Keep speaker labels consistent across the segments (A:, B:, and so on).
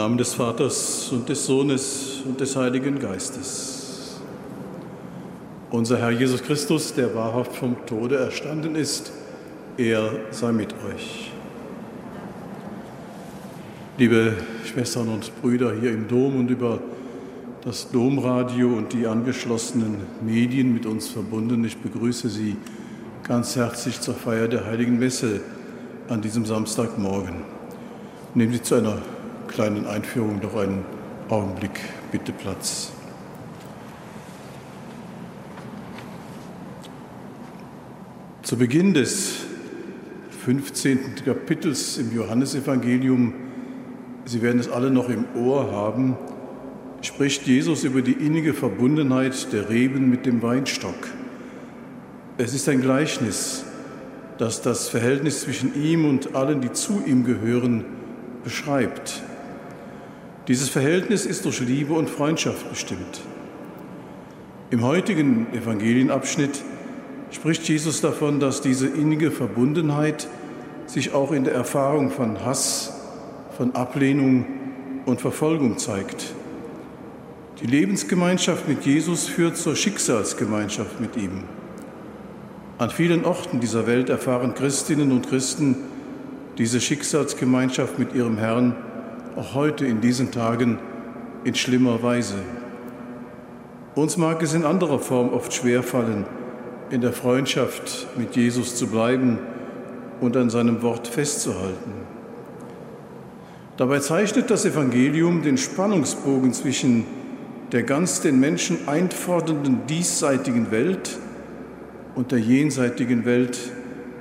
A: Namen des Vaters und des Sohnes und des Heiligen Geistes. Unser Herr Jesus Christus, der wahrhaft vom Tode erstanden ist, er sei mit euch. Liebe Schwestern und Brüder hier im Dom und über das Domradio und die angeschlossenen Medien mit uns verbunden, ich begrüße Sie ganz herzlich zur Feier der Heiligen Messe an diesem Samstagmorgen. Nehmen Sie zu einer kleinen Einführung noch einen Augenblick bitte Platz. Zu Beginn des 15. Kapitels im Johannesevangelium, Sie werden es alle noch im Ohr haben, spricht Jesus über die innige Verbundenheit der Reben mit dem Weinstock. Es ist ein Gleichnis, das das Verhältnis zwischen ihm und allen, die zu ihm gehören, beschreibt. Dieses Verhältnis ist durch Liebe und Freundschaft bestimmt. Im heutigen Evangelienabschnitt spricht Jesus davon, dass diese innige Verbundenheit sich auch in der Erfahrung von Hass, von Ablehnung und Verfolgung zeigt. Die Lebensgemeinschaft mit Jesus führt zur Schicksalsgemeinschaft mit ihm. An vielen Orten dieser Welt erfahren Christinnen und Christen diese Schicksalsgemeinschaft mit ihrem Herrn auch heute in diesen Tagen in schlimmer Weise. Uns mag es in anderer Form oft schwerfallen, in der Freundschaft mit Jesus zu bleiben und an seinem Wort festzuhalten. Dabei zeichnet das Evangelium den Spannungsbogen zwischen der ganz den Menschen einfordernden diesseitigen Welt und der jenseitigen Welt,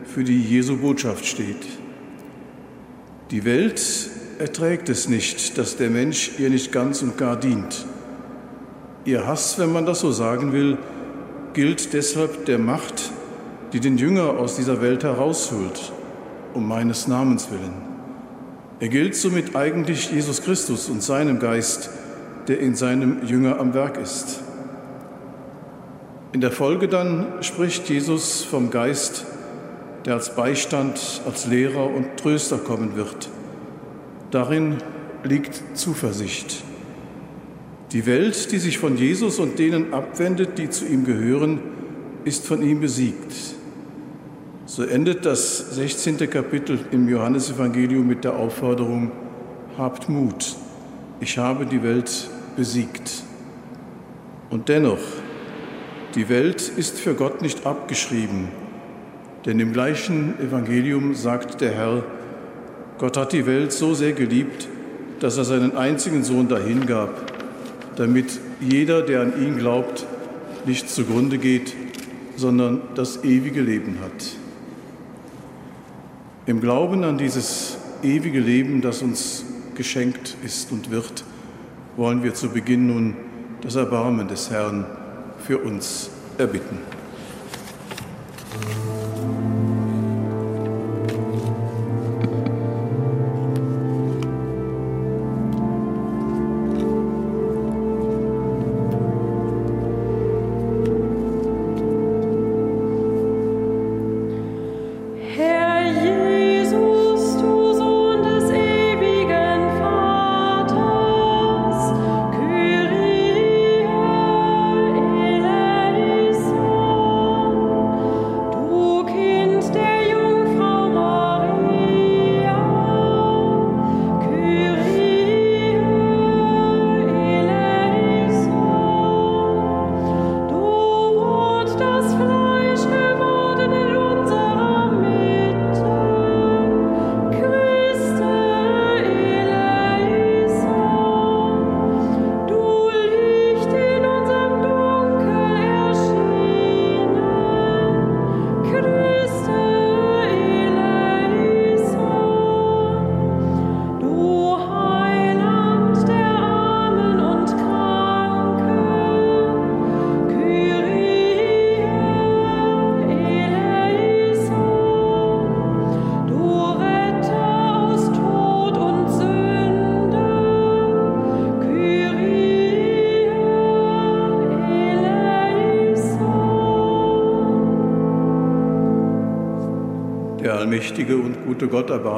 A: für die Jesu Botschaft steht. Die Welt erträgt es nicht, dass der Mensch ihr nicht ganz und gar dient. Ihr Hass, wenn man das so sagen will, gilt deshalb der Macht, die den Jünger aus dieser Welt herausholt, um meines Namens willen. Er gilt somit eigentlich Jesus Christus und seinem Geist, der in seinem Jünger am Werk ist. In der Folge dann spricht Jesus vom Geist, der als Beistand, als Lehrer und Tröster kommen wird Darin liegt Zuversicht. Die Welt, die sich von Jesus und denen abwendet, die zu ihm gehören, ist von ihm besiegt. So endet das 16. Kapitel im Johannesevangelium mit der Aufforderung, habt Mut, ich habe die Welt besiegt. Und dennoch, die Welt ist für Gott nicht abgeschrieben, denn im gleichen Evangelium sagt der Herr, Gott hat die Welt so sehr geliebt, dass er seinen einzigen Sohn dahingab, damit jeder, der an ihn glaubt, nicht zugrunde geht, sondern das ewige Leben hat. Im Glauben an dieses ewige Leben, das uns geschenkt ist und wird, wollen wir zu Beginn nun das Erbarmen des Herrn für uns erbitten.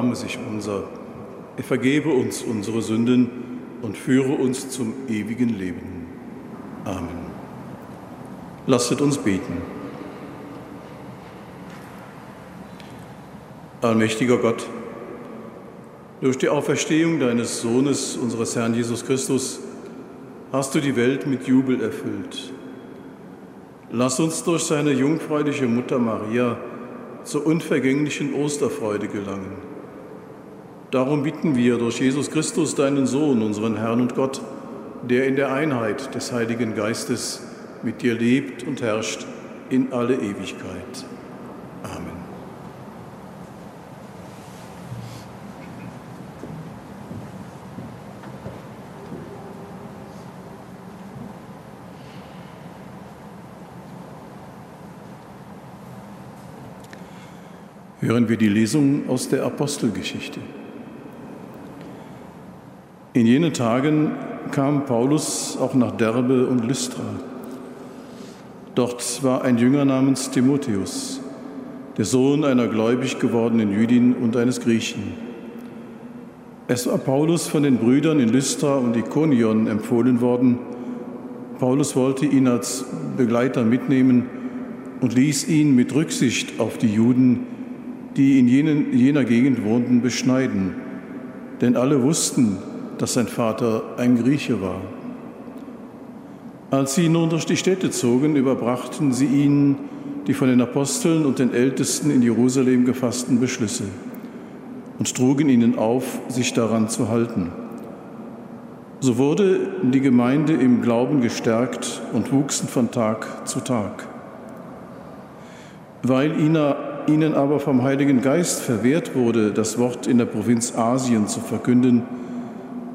A: Erbarme sich unser. Er vergebe uns unsere Sünden und führe uns zum ewigen Leben. Amen. Lasset uns beten. Allmächtiger Gott, durch die Auferstehung deines Sohnes, unseres Herrn Jesus Christus, hast du die Welt mit Jubel erfüllt. Lass uns durch seine jungfräuliche Mutter Maria zur unvergänglichen Osterfreude gelangen. Darum bitten wir durch Jesus Christus, deinen Sohn, unseren Herrn und Gott, der in der Einheit des Heiligen Geistes mit dir lebt und herrscht in alle Ewigkeit. Amen. Hören wir die Lesung aus der Apostelgeschichte. In jenen Tagen kam Paulus auch nach Derbe und Lystra. Dort war ein Jünger namens Timotheus, der Sohn einer gläubig gewordenen Jüdin und eines Griechen. Es war Paulus von den Brüdern in Lystra und Ikonion empfohlen worden. Paulus wollte ihn als Begleiter mitnehmen und ließ ihn mit Rücksicht auf die Juden, die in jenen, jener Gegend wohnten, beschneiden. Denn alle wussten, dass sein Vater ein Grieche war. Als sie nun durch die Städte zogen, überbrachten sie ihnen die von den Aposteln und den Ältesten in Jerusalem gefassten Beschlüsse und trugen ihnen auf, sich daran zu halten. So wurde die Gemeinde im Glauben gestärkt und wuchsen von Tag zu Tag. Weil ihnen aber vom Heiligen Geist verwehrt wurde, das Wort in der Provinz Asien zu verkünden,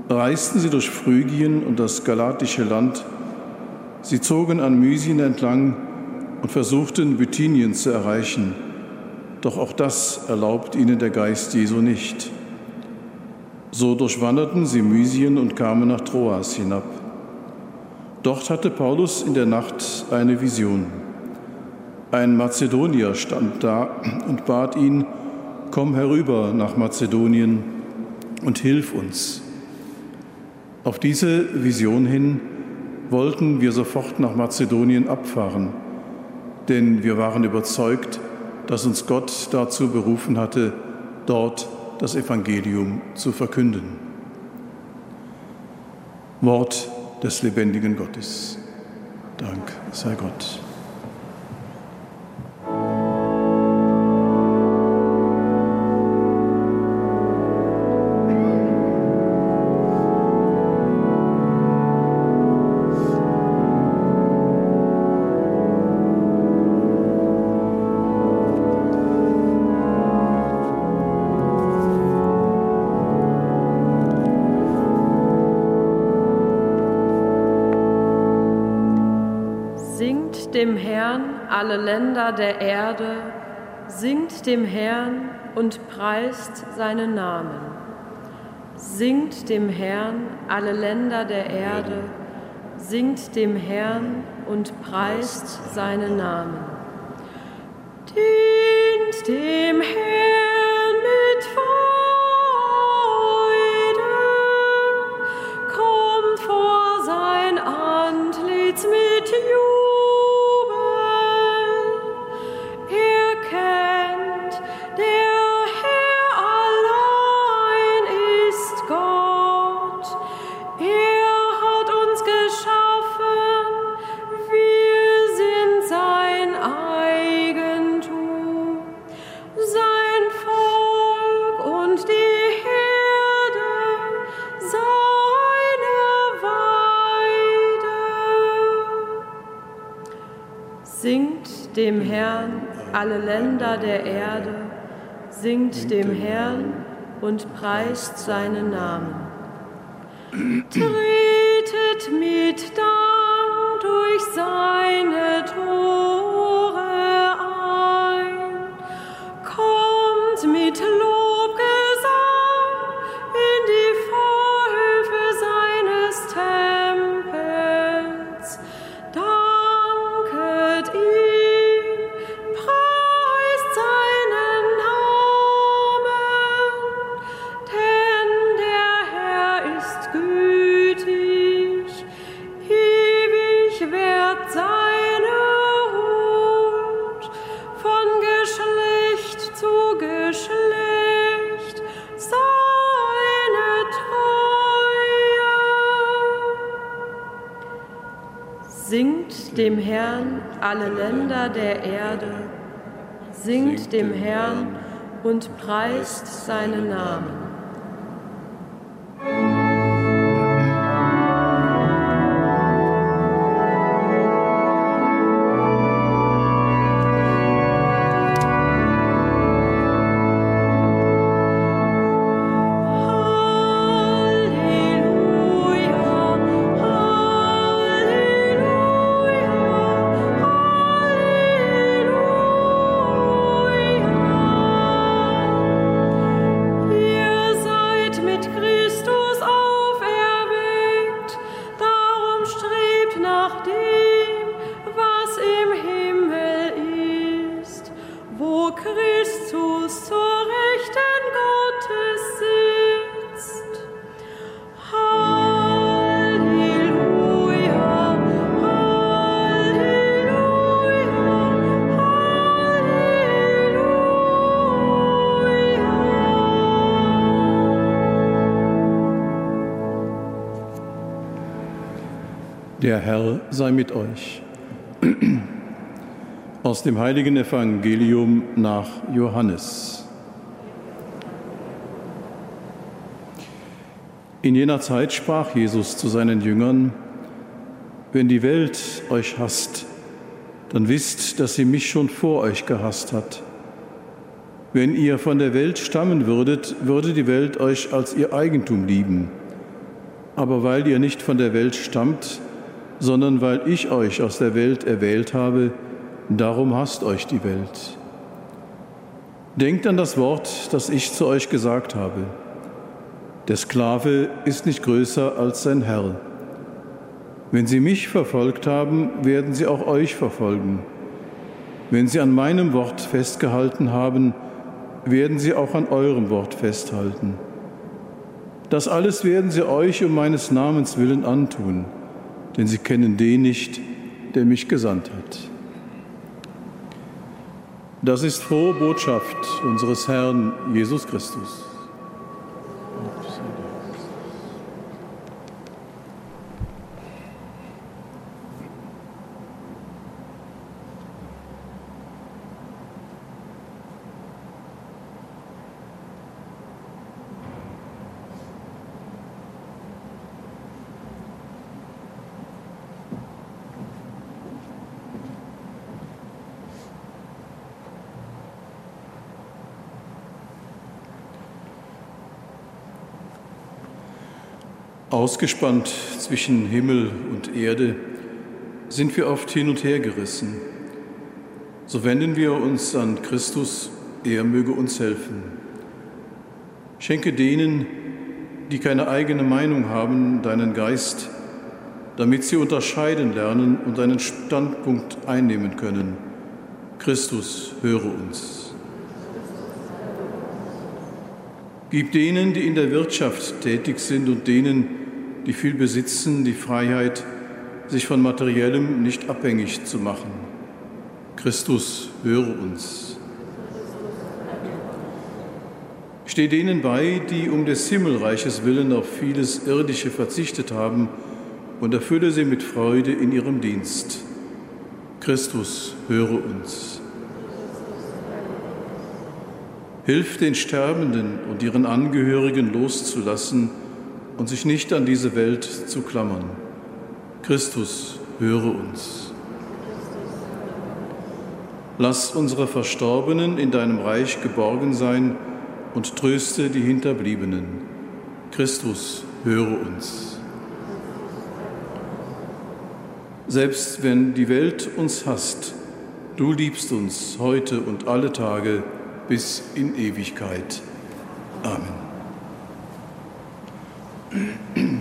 A: reisten sie durch Phrygien und das galatische Land. Sie zogen an Mysien entlang und versuchten, Bithynien zu erreichen. Doch auch das erlaubt ihnen der Geist Jesu nicht. So durchwanderten sie Mysien und kamen nach Troas hinab. Dort hatte Paulus in der Nacht eine Vision. Ein Mazedonier stand da und bat ihn, komm herüber nach Mazedonien und hilf uns. Auf diese Vision hin wollten wir sofort nach Mazedonien abfahren, denn wir waren überzeugt, dass uns Gott dazu berufen hatte, dort das Evangelium zu verkünden. Wort des lebendigen Gottes. Dank sei Gott.
B: Dem Herrn alle Länder der Erde, singt dem Herrn und preist seinen Namen. Singt dem Herrn alle Länder der Erde, singt dem Herrn und preist seinen Namen. Dient dem Herrn alle Länder der Erde, singt dem Herrn und preist seinen Namen. Tretet mit Dank durch seine Tore Länder der Erde, singt dem Herrn und preist seinen Namen.
A: Der Herr sei mit euch. Aus dem heiligen Evangelium nach Johannes. In jener Zeit sprach Jesus zu seinen Jüngern, wenn die Welt euch hasst, dann wisst, dass sie mich schon vor euch gehasst hat. Wenn ihr von der Welt stammen würdet, würde die Welt euch als ihr Eigentum lieben. Aber weil ihr nicht von der Welt stammt, sondern weil ich euch aus der Welt erwählt habe, darum hasst euch die Welt. Denkt an das Wort, das ich zu euch gesagt habe. Der Sklave ist nicht größer als sein Herr. Wenn sie mich verfolgt haben, werden sie auch euch verfolgen. Wenn sie an meinem Wort festgehalten haben, werden sie auch an eurem Wort festhalten. Das alles werden sie euch um meines Namens willen antun denn sie kennen den nicht, der mich gesandt hat. Das ist frohe Botschaft unseres Herrn Jesus Christus. Ausgespannt zwischen Himmel und Erde sind wir oft hin und her gerissen. So wenden wir uns an Christus, er möge uns helfen. Schenke denen, die keine eigene Meinung haben, deinen Geist, damit sie unterscheiden lernen und einen Standpunkt einnehmen können. Christus, höre uns. Gib denen, die in der Wirtschaft tätig sind und denen, die viel besitzen, die Freiheit, sich von materiellem nicht abhängig zu machen. Christus, höre uns. Steh denen bei, die um des Himmelreiches willen auf vieles Irdische verzichtet haben, und erfülle sie mit Freude in ihrem Dienst. Christus, höre uns. Hilf den Sterbenden und ihren Angehörigen loszulassen, und sich nicht an diese Welt zu klammern. Christus, höre uns. Lass unsere Verstorbenen in deinem Reich geborgen sein und tröste die Hinterbliebenen. Christus, höre uns. Selbst wenn die Welt uns hasst, du liebst uns heute und alle Tage bis in Ewigkeit. Amen. Mm-hmm.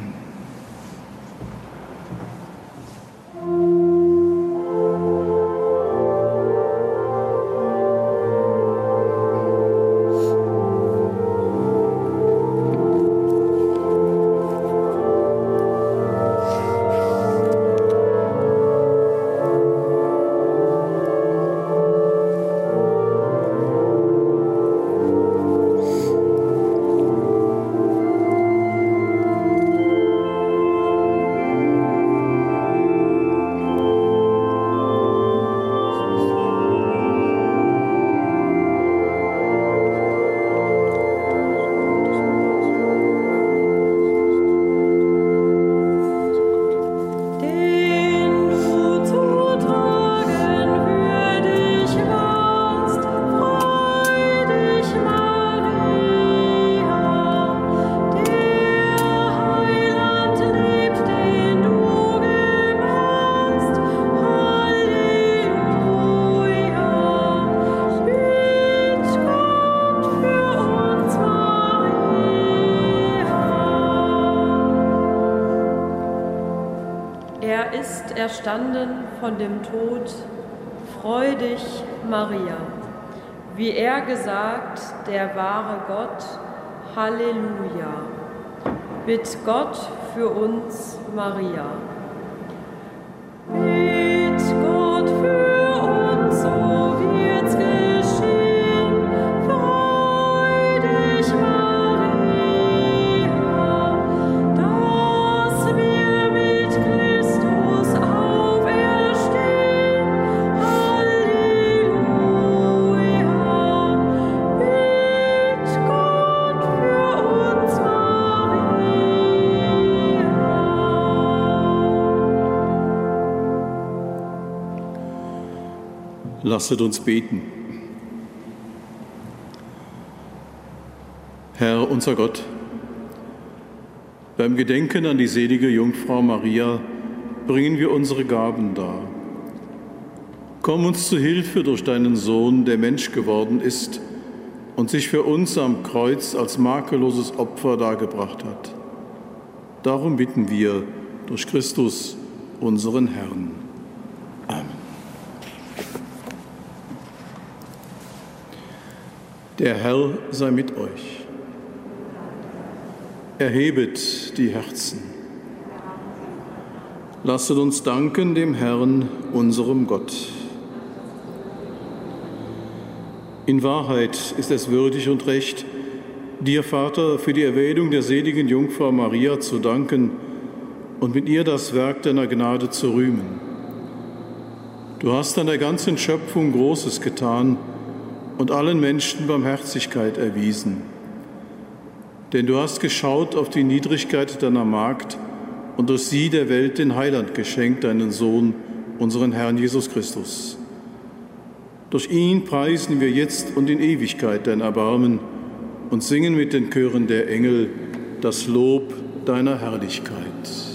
B: auferstanden von dem Tod, freu dich, Maria. Wie er gesagt, der wahre Gott, Halleluja. Bitt Gott für uns, Maria.
A: Lasset uns beten. Herr unser Gott, beim Gedenken an die selige Jungfrau Maria bringen wir unsere Gaben dar. Komm uns zu Hilfe durch deinen Sohn, der Mensch geworden ist und sich für uns am Kreuz als makelloses Opfer dargebracht hat. Darum bitten wir durch Christus, unseren Herrn. Der Herr sei mit euch. Erhebet die Herzen. Lasset uns danken dem Herrn, unserem Gott. In Wahrheit ist es würdig und recht, dir, Vater, für die Erwählung der seligen Jungfrau Maria zu danken und mit ihr das Werk deiner Gnade zu rühmen. Du hast an der ganzen Schöpfung Großes getan, und allen Menschen Barmherzigkeit erwiesen. Denn du hast geschaut auf die Niedrigkeit deiner Magd und durch sie der Welt den Heiland geschenkt, deinen Sohn, unseren Herrn Jesus Christus. Durch ihn preisen wir jetzt und in Ewigkeit dein Erbarmen und singen mit den Chören der Engel das Lob deiner Herrlichkeit.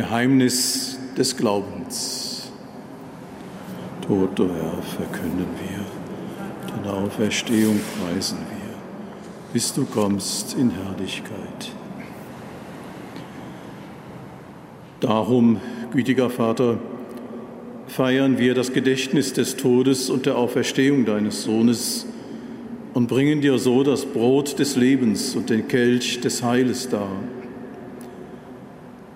A: Geheimnis des Glaubens. Tod, o Herr, verkünden wir, deine Auferstehung preisen wir, bis du kommst in Herrlichkeit. Darum, gütiger Vater, feiern wir das Gedächtnis des Todes und der Auferstehung deines Sohnes und bringen dir so das Brot des Lebens und den Kelch des Heiles dar.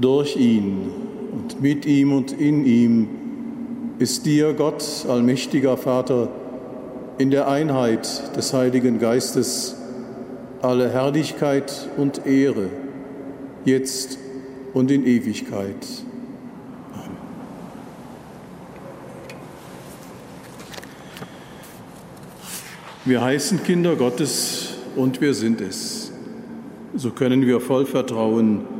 A: Durch ihn und mit ihm und in ihm ist dir, Gott, allmächtiger Vater, in der Einheit des Heiligen Geistes, alle Herrlichkeit und Ehre, jetzt und in Ewigkeit. Wir heißen Kinder Gottes und wir sind es. So können wir voll Vertrauen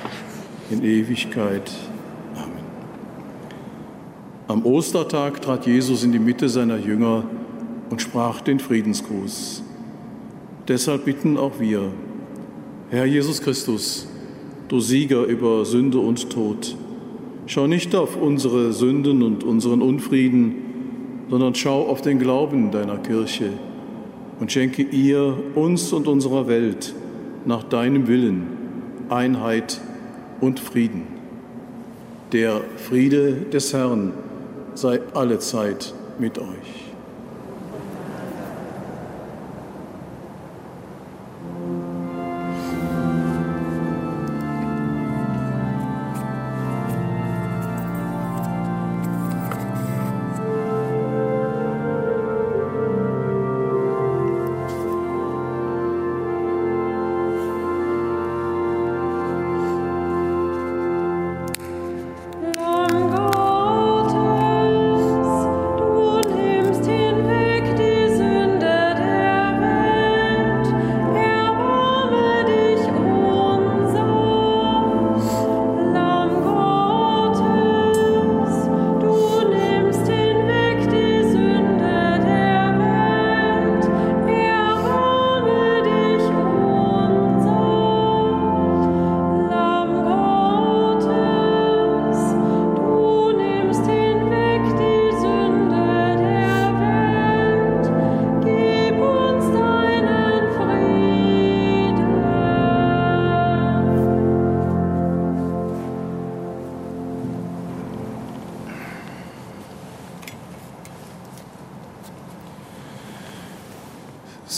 A: in Ewigkeit. Amen. Am Ostertag trat Jesus in die Mitte seiner Jünger und sprach den Friedensgruß. Deshalb bitten auch wir, Herr Jesus Christus, du Sieger über Sünde und Tod, schau nicht auf unsere Sünden und unseren Unfrieden, sondern schau auf den Glauben deiner Kirche und schenke ihr, uns und unserer Welt nach deinem Willen Einheit und Frieden. Der Friede des Herrn sei allezeit mit euch.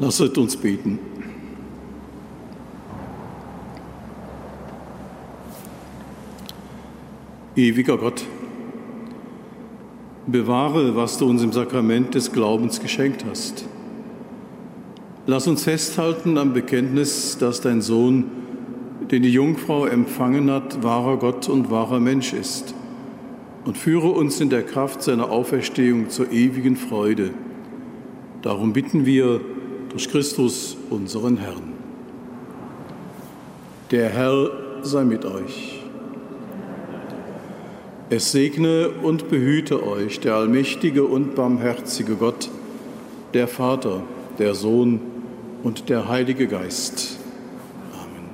A: Lasset uns beten. Ewiger Gott, bewahre, was du uns im Sakrament des Glaubens geschenkt hast. Lass uns festhalten am Bekenntnis, dass dein Sohn, den die Jungfrau empfangen hat, wahrer Gott und wahrer Mensch ist. Und führe uns in der Kraft seiner Auferstehung zur ewigen Freude. Darum bitten wir, durch Christus, unseren Herrn. Der Herr sei mit euch. Es segne und behüte euch der allmächtige und barmherzige Gott, der Vater, der Sohn und der Heilige Geist. Amen.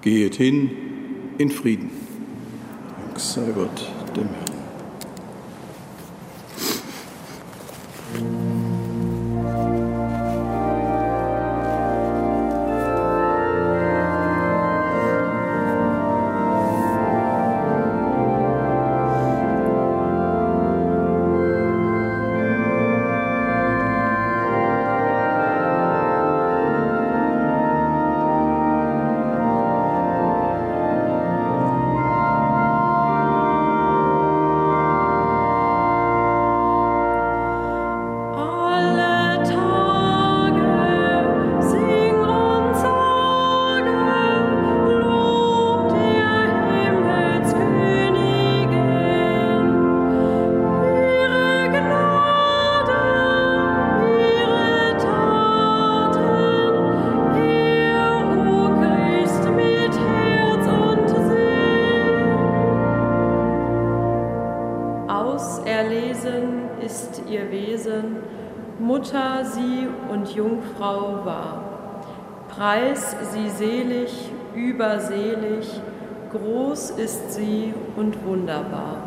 A: Gehet hin in Frieden. Dank sei Gott, dem Herrn.
B: Preis sie selig, überselig, groß ist sie und wunderbar.